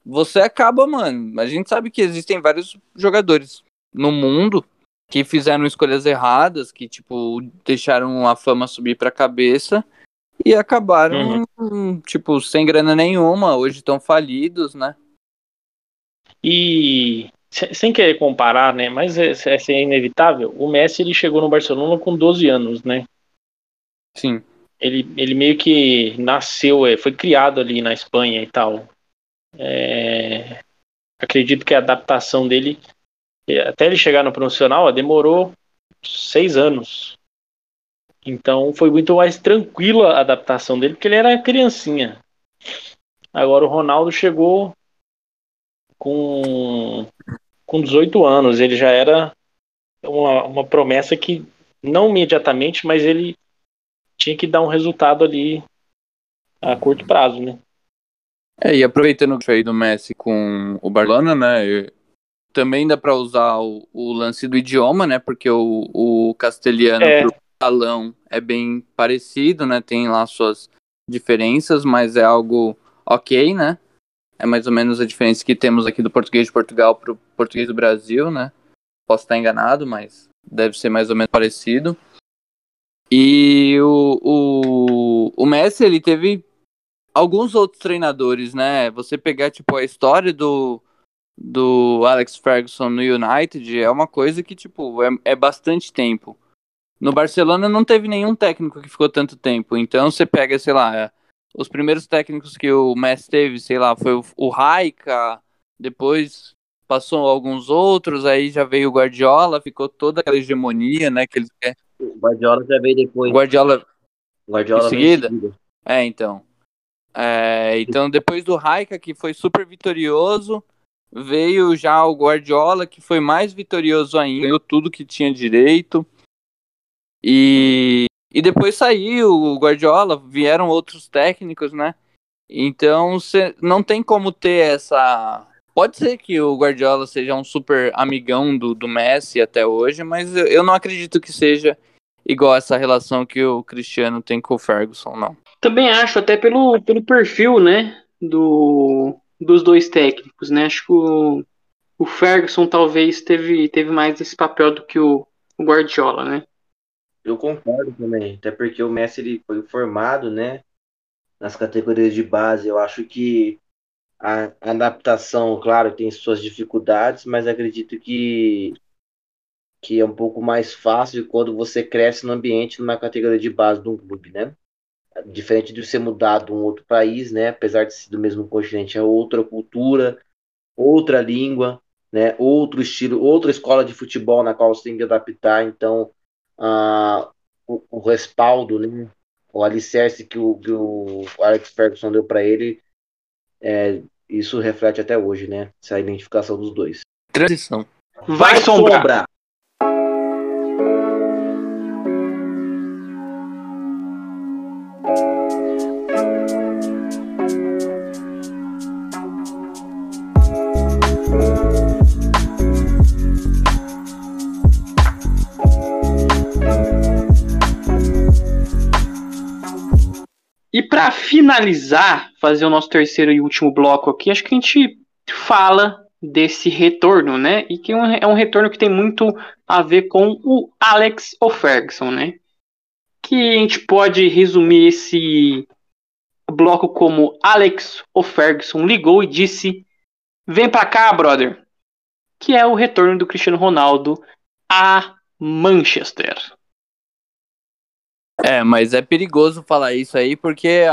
você acaba, mano. A gente sabe que existem vários jogadores no mundo que fizeram escolhas erradas, que, tipo, deixaram a fama subir pra cabeça e acabaram, tipo, sem grana nenhuma. Hoje estão falidos, né? E se- sem querer comparar, né? Mas é, é, é inevitável. O Messi ele chegou no Barcelona com 12 anos, né? Sim. Ele, ele meio que nasceu, é, foi criado ali na Espanha e tal. É, acredito que a adaptação dele, é, até ele chegar no profissional, ó, demorou seis anos. Então foi muito mais tranquila a adaptação dele, porque ele era criancinha. Agora o Ronaldo chegou com, com 18 anos. Ele já era uma, uma promessa que, não imediatamente, mas ele tinha que dar um resultado ali a curto prazo, né? É, e aproveitando o aí do Messi com o Barcelona, né? Também dá pra usar o, o lance do idioma, né? Porque o, o castelhano É. pro catalão é bem parecido, né? Tem lá suas diferenças, mas é algo ok, né? É mais ou menos a diferença que temos aqui do português de Portugal pro português do Brasil, né? Posso estar enganado, mas deve ser mais ou menos parecido. E o, o, o Messi, ele teve alguns outros treinadores, né? Você pegar, tipo, a história do, do Alex Ferguson no United é uma coisa que, tipo, é, é bastante tempo. No Barcelona não teve nenhum técnico que ficou tanto tempo. Então você pega, sei lá, é, os primeiros técnicos que o Messi teve, sei lá, foi o, o Raika, depois passou alguns outros, aí já veio o Guardiola, ficou toda aquela hegemonia, né? Que eles querem. O Guardiola já veio depois. Guardiola Guardiola em seguida? em seguida. É, então. É, então, depois do Raika, que foi super vitorioso, veio já o Guardiola, que foi mais vitorioso ainda, ganhou tudo que tinha direito. E, e depois saiu o Guardiola, vieram outros técnicos, né? Então, cê, não tem como ter essa. Pode ser que o Guardiola seja um super amigão do, do Messi até hoje, mas eu, eu não acredito que seja igual essa relação que o Cristiano tem com o Ferguson, não. Também acho, até pelo, pelo perfil, né, do, dos dois técnicos, né? Acho que o, o Ferguson talvez teve, teve mais esse papel do que o, o Guardiola, né? Eu concordo também, até porque o Messi ele foi formado, né, nas categorias de base. Eu acho que a adaptação, claro, tem suas dificuldades, mas acredito que que é um pouco mais fácil quando você cresce no ambiente numa categoria de base de um clube, né? Diferente de você mudar de um outro país, né? Apesar de ser do mesmo continente, é outra cultura, outra língua, né? Outro estilo, outra escola de futebol na qual você tem que adaptar. Então, ah, o, o respaldo, né? O alicerce que o, que o Alex Ferguson deu para ele, é, isso reflete até hoje, né? Essa identificação dos dois. Transição. Vai, sombrar. E finalizar, fazer o nosso terceiro e último bloco aqui, acho que a gente fala desse retorno, né? E que é um- é retorno que tem muito a ver com o Alex O'Ferguson, né? Que a gente pode resumir esse bloco como Alex O'Ferguson ligou e disse: "Vem pra cá, brother." Que é o retorno do Cristiano Ronaldo a Manchester. É, mas é perigoso falar isso aí porque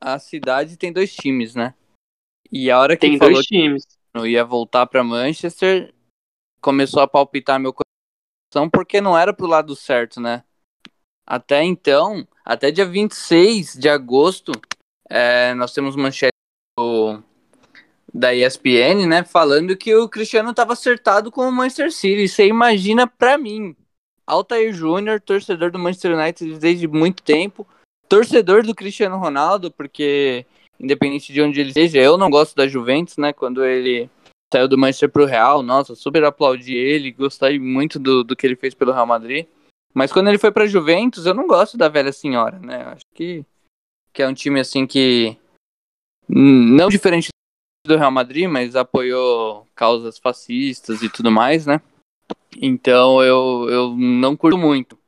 a, cidade tem dois times, né? E a hora que Tem falou dois times. que não ia voltar pra Manchester, começou a palpitar meu coração porque não era pro lado certo, né? Até então, até dia 26 de agosto, é, nós temos manchete do- da ESPN, né, falando que o Cristiano estava acertado com o Manchester City. Você imagina pra mim, Altair Júnior, torcedor do Manchester United desde muito tempo, torcedor do Cristiano Ronaldo, porque independente de onde ele seja, eu não gosto da Juventus, né, quando ele saiu do Manchester pro Real, nossa, super aplaudi ele, gostei muito do, do que ele fez pelo Real Madrid. Mas quando ele foi pra Juventus, eu não gosto da velha senhora, né? Acho que, que é um time assim que hum, não diferente do Real Madrid, mas apoiou causas fascistas e tudo mais, né? Então eu, eu não curto muito.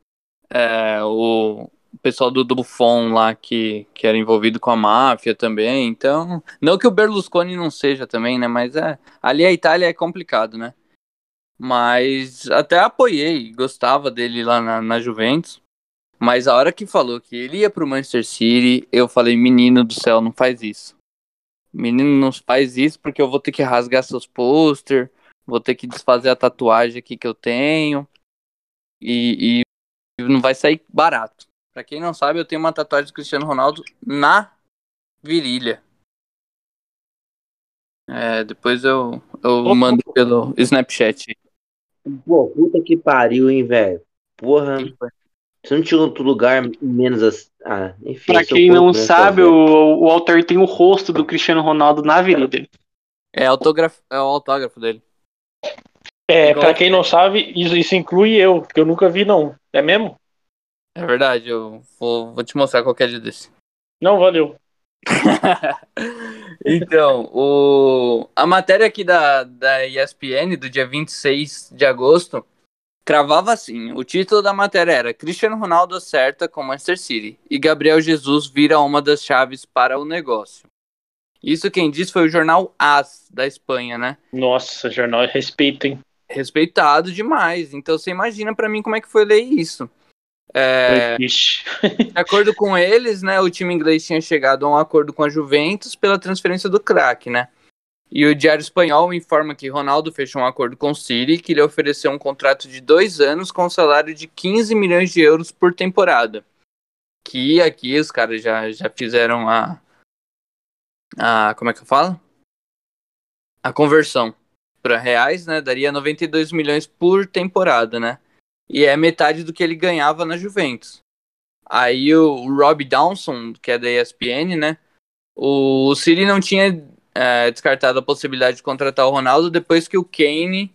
É, o pessoal do, do Buffon lá que, que era envolvido com a máfia também. Então, não que o Berlusconi não seja também, né? Mas é, ali a Itália é complicado, né? Mas até apoiei, gostava dele lá na, na Juventus. Mas a hora que falou que ele ia pro Manchester City, eu falei, menino do céu, não faz isso. Menino, não faz isso porque eu vou ter que rasgar seus pôster, vou ter que desfazer a tatuagem aqui que eu tenho. E, e não vai sair barato. Pra quem não sabe, eu tenho uma tatuagem do Cristiano Ronaldo na virilha. É, depois eu, eu mando pelo Snapchat. Pô, puta que pariu, hein, velho. Porra, você não tinha outro lugar menos as. Ah, enfim. Pra quem não sabe, o, o Altair tem o rosto do Cristiano Ronaldo na virilha. É, autógrafo, é o autógrafo dele. É, Igual- pra quem não sabe, isso, isso inclui eu, que eu nunca vi, não. É mesmo? É verdade, eu vou, vou te mostrar qualquer dia desse. Não, valeu. então, o, a matéria aqui da, da ESPN, do dia 26 de agosto, cravava assim: o título da matéria era Cristiano Ronaldo acerta com Manchester City e Gabriel Jesus vira uma das chaves para o negócio. Isso quem disse foi o jornal AS da Espanha, né? Nossa, jornal, respeito, hein? Respeitado demais. Então você imagina pra mim como é que foi ler isso. É. De acordo com eles, né, o time inglês tinha chegado a um acordo com a Juventus pela transferência do craque, né? E o Diário Espanhol informa que Ronaldo fechou um acordo com o City que lhe ofereceu um contrato de dois anos com um salário de 15 milhões de euros por temporada. Que aqui os caras já, já fizeram a, a. Como é que eu falo? A conversão para reais, né? Daria 92 milhões por temporada, né? E é metade do que ele ganhava na Juventus. Aí o Rob Downson, que é da ESPN, né? O City não tinha é, descartado a possibilidade de contratar o Ronaldo depois que o Kane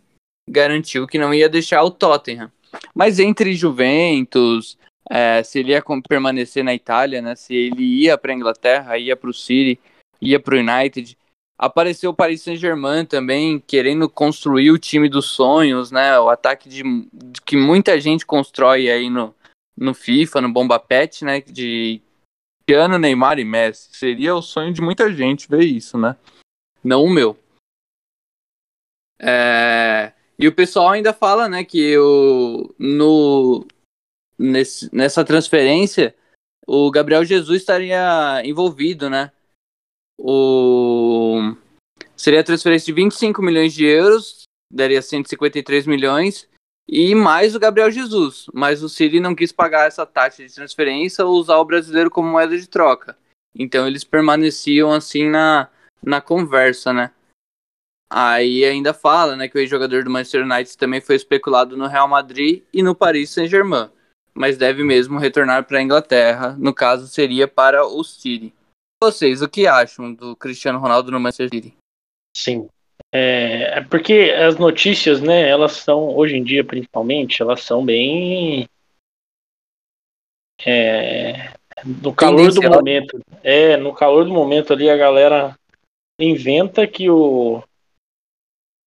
garantiu que não ia deixar o Tottenham. Mas entre Juventus, é, se ele ia permanecer na Itália, né? Se ele ia para Inglaterra, ia para o City, ia para o United. Apareceu o Paris Saint-Germain também, querendo construir o time dos sonhos, né? O ataque de, de que muita gente constrói aí no, no FIFA, no Bomba Pet, né? De Cristiano, Neymar e Messi. Seria o sonho de muita gente ver isso, né? Não o meu. É, E o pessoal ainda fala, né, que o... no... Nesse... nessa transferência o Gabriel Jesus estaria envolvido, né? O... Seria a transferência de 25 milhões de euros, daria 153 milhões, e mais o Gabriel Jesus. Mas o City não quis pagar essa taxa de transferência ou usar o brasileiro como moeda de troca. Então eles permaneciam assim na, na conversa, né? Aí ainda fala, né, que o ex-jogador do Manchester United também foi especulado no Real Madrid e no Paris Saint-Germain, mas deve mesmo retornar para a Inglaterra, no caso seria para o City. Vocês, o que acham do Cristiano Ronaldo no Manchester City? Sim. É, é porque as notícias, né, elas são, hoje em dia principalmente, elas são bem. É, no calor do momento. É, no calor do momento ali a galera inventa que o.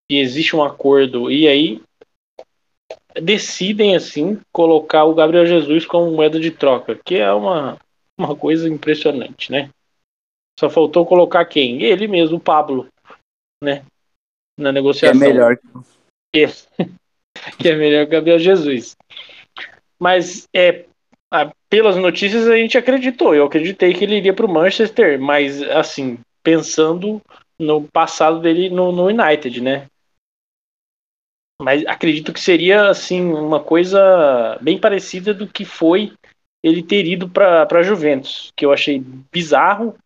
que existe um acordo e aí decidem assim colocar o Gabriel Jesus como moeda de troca, que é uma, uma coisa impressionante, né? Só faltou colocar quem? Ele mesmo, o Pablo, né? Na Que é negociação. melhor. que é melhor que o Gabriel Jesus. Mas é, pelas notícias a gente acreditou. Eu acreditei que ele iria para o Manchester, mas assim, pensando no passado dele no, no United, né? Mas acredito que seria assim uma coisa bem parecida do que foi ele ter ido para a Juventus, que eu achei bizarro.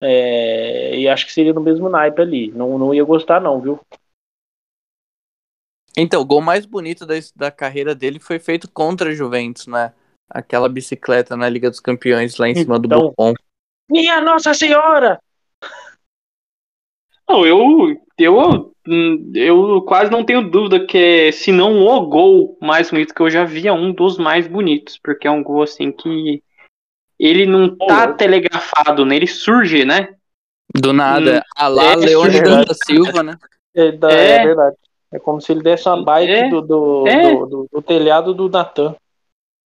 É, e acho que seria no mesmo naipe ali. Não, não ia gostar, não, viu? Então, o gol mais bonito da, da carreira dele foi feito contra a Juventus, né? Aquela bicicleta na Liga dos Campeões lá em cima Então, do Buffon. Minha Nossa Senhora! Não, eu, eu, eu quase não tenho dúvida que é, se não o gol mais bonito que eu já vi, é um dos mais bonitos, porque é um gol assim que ele não tá Oh. telegrafado, né? Ele surge, né? Do nada, Hum, a lá é, Leônidas é da Silva, né? É, da- É. é verdade. É como se ele desse uma bike É. do, do, É. do, do- do telhado do Natan.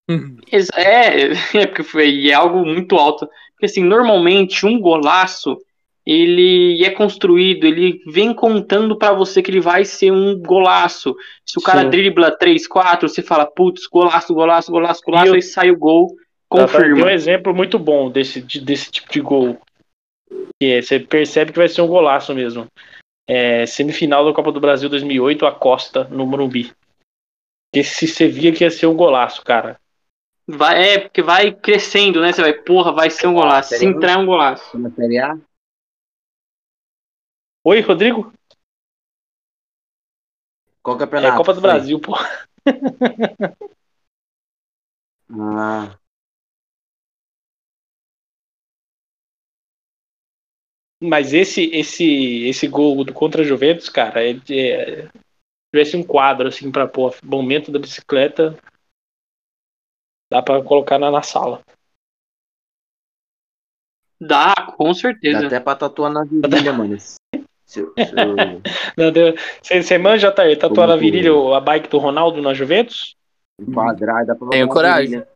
É, é porque foi e é algo muito alto. Porque assim, normalmente um golaço ele é construído, ele vem contando pra você que ele vai ser um golaço. Se o cara Sim. dribla 3, 4, você fala, putz, golaço, golaço, golaço, golaço, E eu- aí sai o gol, Tem um confirma. exemplo muito bom desse, de- desse tipo de gol. Que é, você percebe que vai ser um golaço mesmo. É, semifinal da Copa do Brasil 2008, a Costa, no Morumbi. Esse você via que ia ser um golaço, cara. Vai, é, porque vai crescendo, né? Você vai, porra, vai ser um golaço. Se entrar é um golaço. Na Série A? Oi, Rodrigo? Qual É campeonato? Copa do foi? Brasil, pô. Ah, Mas esse esse esse gol do contra a Juventus, cara, é, é, se tivesse um quadro assim para pôr momento da bicicleta, dá pra colocar na, na sala. Dá, com dá certeza. até pra tatuar na virilha, mano. Se, se, se, Não, deu- Você você manja, tá aí, tatuar na virilha a bike do Ronaldo na Juventus? enquadrar, dá pra Tenho coragem. virilha.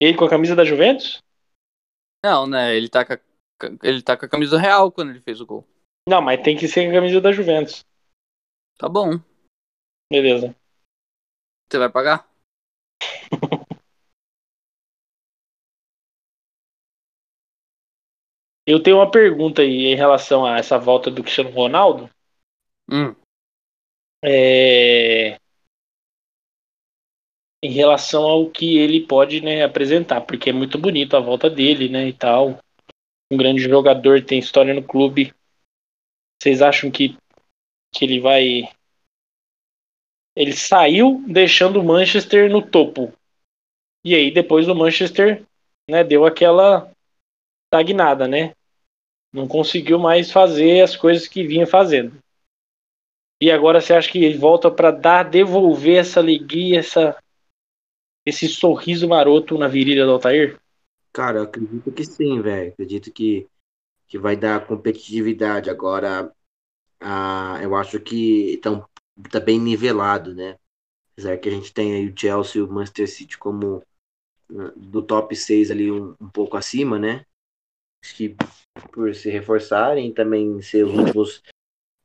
Ele com a camisa da Juventus? Não, né? Ele tá, com a, ele tá com a camisa real quando ele fez o gol. Não, mas tem que ser a camisa da Juventus. Tá bom. Beleza. Você vai pagar? Eu tenho uma pergunta aí em relação a essa volta do Cristiano Ronaldo. Hum. É, Em relação ao que ele pode né, apresentar, porque é muito bonito a volta dele, né, e tal. Um grande jogador, tem história no clube. Vocês acham que, que ele vai. Ele saiu deixando o Manchester no topo. E aí depois o Manchester né, deu aquela estagnada, né? Não conseguiu mais fazer as coisas que vinha fazendo. E agora você acha que ele volta para dar, devolver essa alegria, essa, esse sorriso maroto na virilha do Altair? Cara, eu acredito que sim, velho. Acredito que, que vai dar competitividade. Agora, ah, eu acho que tão, tá bem nivelado, né? Apesar que a gente tem aí o Chelsea e o Manchester City como ah, do top 6 ali um, um pouco acima, né? Acho que por se reforçarem também ser os últimos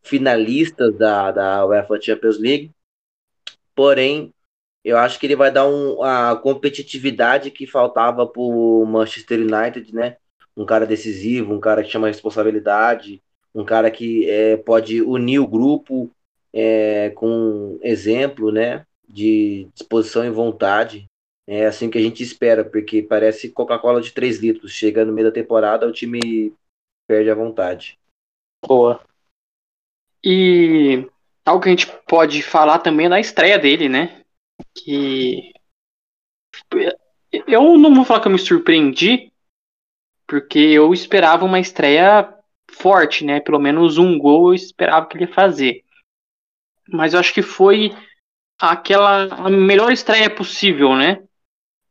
finalistas da, da UEFA Champions League. Porém, eu acho que ele vai dar um, a competitividade que faltava pro Manchester United, né? Um cara decisivo, um cara que chama responsabilidade, um cara que é, pode unir o grupo é, com exemplo, né? De disposição e vontade. É assim que a gente espera, porque parece Coca-Cola de 3 litros. Chega no meio da temporada, o time perde a vontade. Boa. E algo que a gente pode falar também é da estreia dele, né? Que eu não vou falar que eu me surpreendi, porque eu esperava uma estreia forte, né? Pelo menos um gol eu esperava que ele ia fazer. Mas eu acho que foi aquela a melhor estreia possível, né?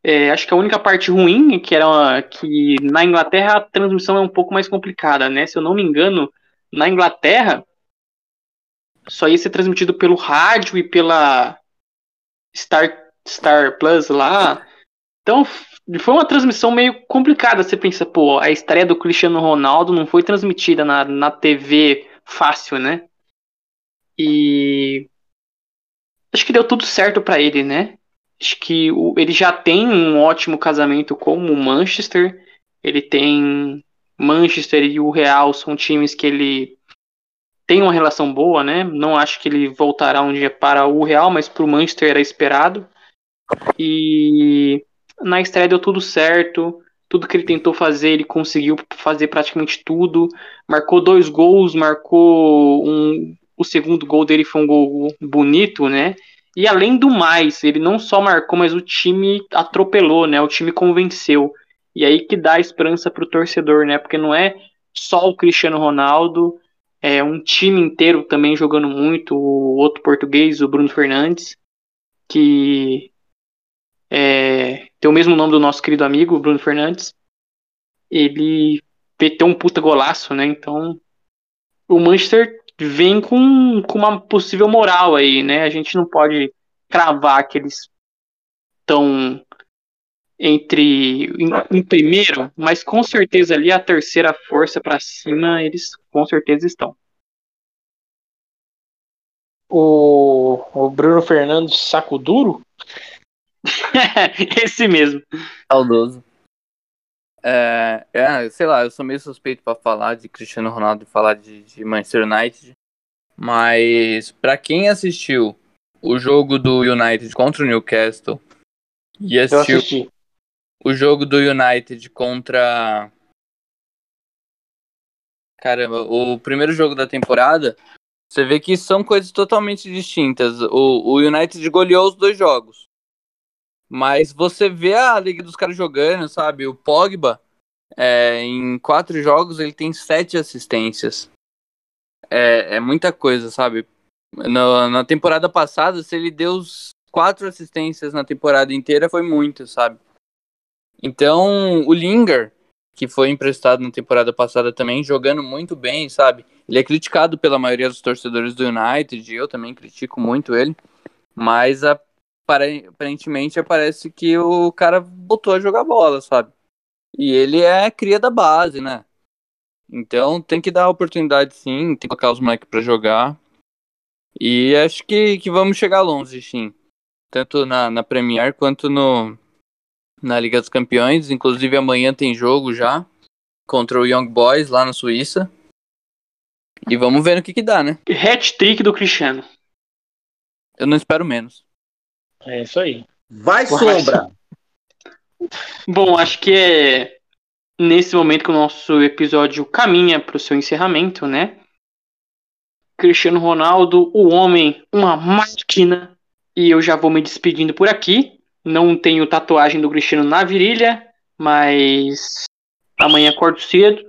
É, acho que a única parte ruim é que era uma- que na Inglaterra a transmissão é um pouco mais complicada, né? Se eu não me engano, na Inglaterra só ia ser transmitido pelo rádio e pela Star, Star Plus lá. Então foi uma transmissão meio complicada. Você pensa, pô, a estreia do Cristiano Ronaldo não foi transmitida na, na TV fácil, né? E acho que deu tudo certo pra ele, né? Acho que o- ele já tem um ótimo casamento com o Manchester. Ele tem Manchester e o Real são times que ele tem uma relação boa, né? Não acho que ele voltará um dia para o Real, mas para o Manchester era esperado. E na estreia deu tudo certo. Tudo que ele tentou fazer, ele conseguiu fazer praticamente tudo. Marcou dois gols, marcou um. O segundo gol dele foi um gol bonito, né? E além do mais, ele não só marcou, mas o time atropelou, né? O time convenceu. E aí que dá esperança pro torcedor, né? Porque não é só o Cristiano Ronaldo, é um time inteiro também jogando muito. O outro português, o Bruno Fernandes, que é, tem o mesmo nome do nosso querido amigo, Bruno Fernandes. Ele meteu um puta golaço, né? Então, o Manchester vem com, com uma possível moral aí, né? A gente não pode cravar que eles entre em, em, primeiro, mas com certeza ali a terceira força para cima eles com certeza estão. O, o Bruno Fernandes saco duro? Esse mesmo. Saudoso. É, é, sei lá, eu sou meio suspeito para falar de Cristiano Ronaldo e falar de, de Manchester United. Mas para quem assistiu o jogo do United contra o Newcastle e assistiu o jogo do United contra Caramba, o primeiro jogo da temporada, você vê que são coisas totalmente distintas. O, o United goleou os dois jogos. Mas você vê a liga dos caras jogando, sabe? O Pogba, é, em quatro jogos, ele tem sete assistências. É, é muita coisa, sabe? No, na temporada passada, se ele deu quatro assistências na temporada inteira, foi muito, sabe? Então, o Linger, que foi emprestado na temporada passada também, jogando muito bem, sabe? Ele é criticado pela maioria dos torcedores do United, eu também critico muito ele, mas aparentemente parece que o cara botou a jogar bola, sabe? E ele é cria da base, né? Então tem que dar oportunidade sim, tem que colocar os moleques pra jogar. E acho que, que vamos chegar longe, sim. Tanto na, na Premier quanto no, na Liga dos Campeões. Inclusive amanhã tem jogo já contra o Young Boys lá na Suíça. E vamos ver no que que dá, né? Hat-trick do Cristiano. Eu não espero menos. É isso aí. Vai, Sombra! Bom, acho que é nesse momento que o nosso episódio caminha para o seu encerramento, né? Cristiano Ronaldo, o homem, uma máquina. E eu já vou me despedindo por aqui. Não tenho tatuagem do Cristiano na virilha, mas amanhã acordo cedo.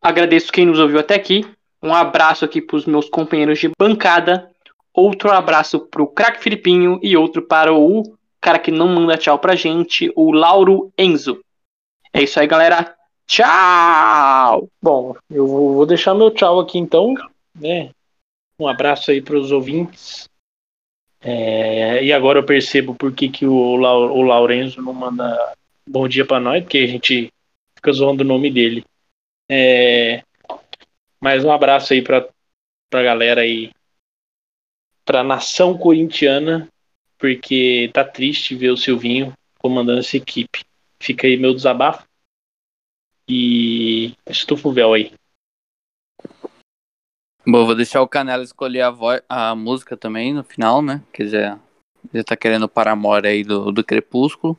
Agradeço quem nos ouviu até aqui. Um abraço aqui para os meus companheiros de bancada. Outro abraço pro craque Filipinho e outro para o cara que não manda tchau pra gente, o Lauro Enzo. É isso aí, galera. Tchau! Bom, eu vou deixar meu tchau aqui então, né? Um abraço aí para os ouvintes. É, e agora eu percebo por que, que o, o Laurenzo não manda bom dia para nós, porque a gente fica zoando o nome dele. É, mais um abraço aí para a galera aí para a nação corintiana, porque tá triste ver o Silvinho comandando essa equipe. Fica aí meu desabafo. E estufa o véu aí. Bom, vou deixar o Canela escolher a, voz, a música também no final, né? Que já, já tá querendo o Paramore aí do, do Crepúsculo.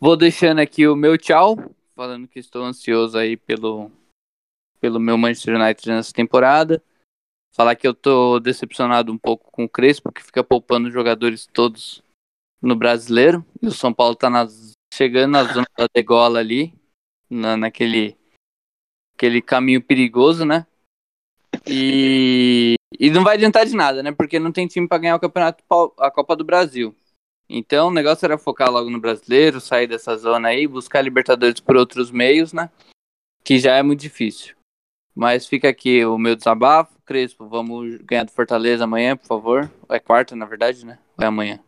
Vou deixando aqui o meu tchau, falando que estou ansioso aí pelo, pelo meu Manchester United nessa temporada. Falar que eu tô decepcionado um pouco com o Crespo, que fica poupando jogadores todos no brasileiro. E o São Paulo tá nas, chegando na zona da degola ali, na, naquele aquele caminho perigoso, né? E, e não vai adiantar de nada, né? Porque não tem time para ganhar o campeonato, a Copa do Brasil. Então o negócio era focar logo no brasileiro, sair dessa zona aí, buscar Libertadores por outros meios, né? Que já é muito difícil. Mas fica aqui o meu desabafo. Crespo, vamos ganhar do Fortaleza amanhã, por favor. É quarta, na verdade, né? Ou é amanhã?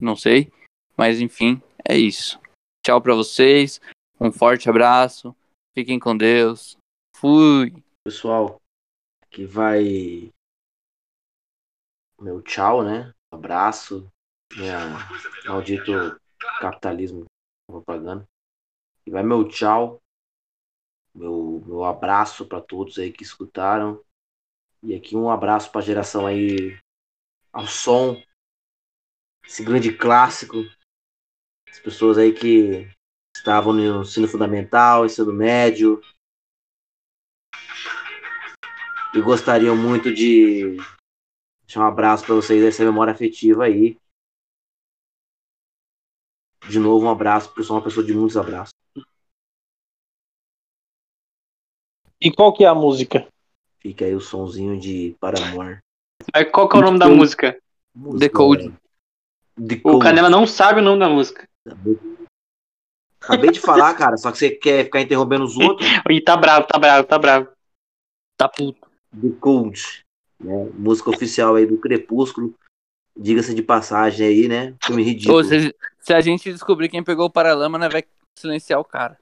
Não sei. Mas enfim, é isso. Tchau para vocês. Um forte abraço. Fiquem com Deus. Fui. Pessoal, que vai meu tchau, né? Abraço. Minha maldito capitalismo propaganda. E vai meu tchau Meu, meu abraço para todos aí que escutaram. E aqui um abraço para a geração aí ao som, esse grande clássico. As pessoas aí que estavam no ensino fundamental, ensino médio. E gostariam muito de deixar um abraço para vocês dessa memória afetiva aí. De novo, um abraço, porque eu sou uma pessoa de muitos abraços. E qual que é a música? Fica aí o sonzinho de Paramore. Mas qual que é o nome da música? Música, The Code. é, The O Code. Canela não sabe o nome da música. Acabei de falar, cara, só que você quer ficar interrompendo os outros. E tá bravo, tá bravo, tá bravo. Tá puto. The Code. Né? Música oficial aí do Crepúsculo. Diga-se de passagem aí, né? Filme ridículo. Ô, se, se a gente descobrir quem pegou o Paralama, né, vai silenciar o cara.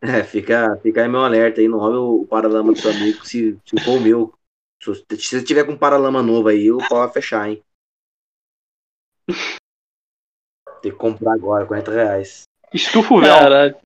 É, fica, fica aí meu alerta aí, não roube o paralama do seu amigo, se, se for o meu. Se você tiver com um paralama novo aí, o pau vai fechar, hein? Tem que comprar agora, 40 reais. Estufa o véu. Caralho.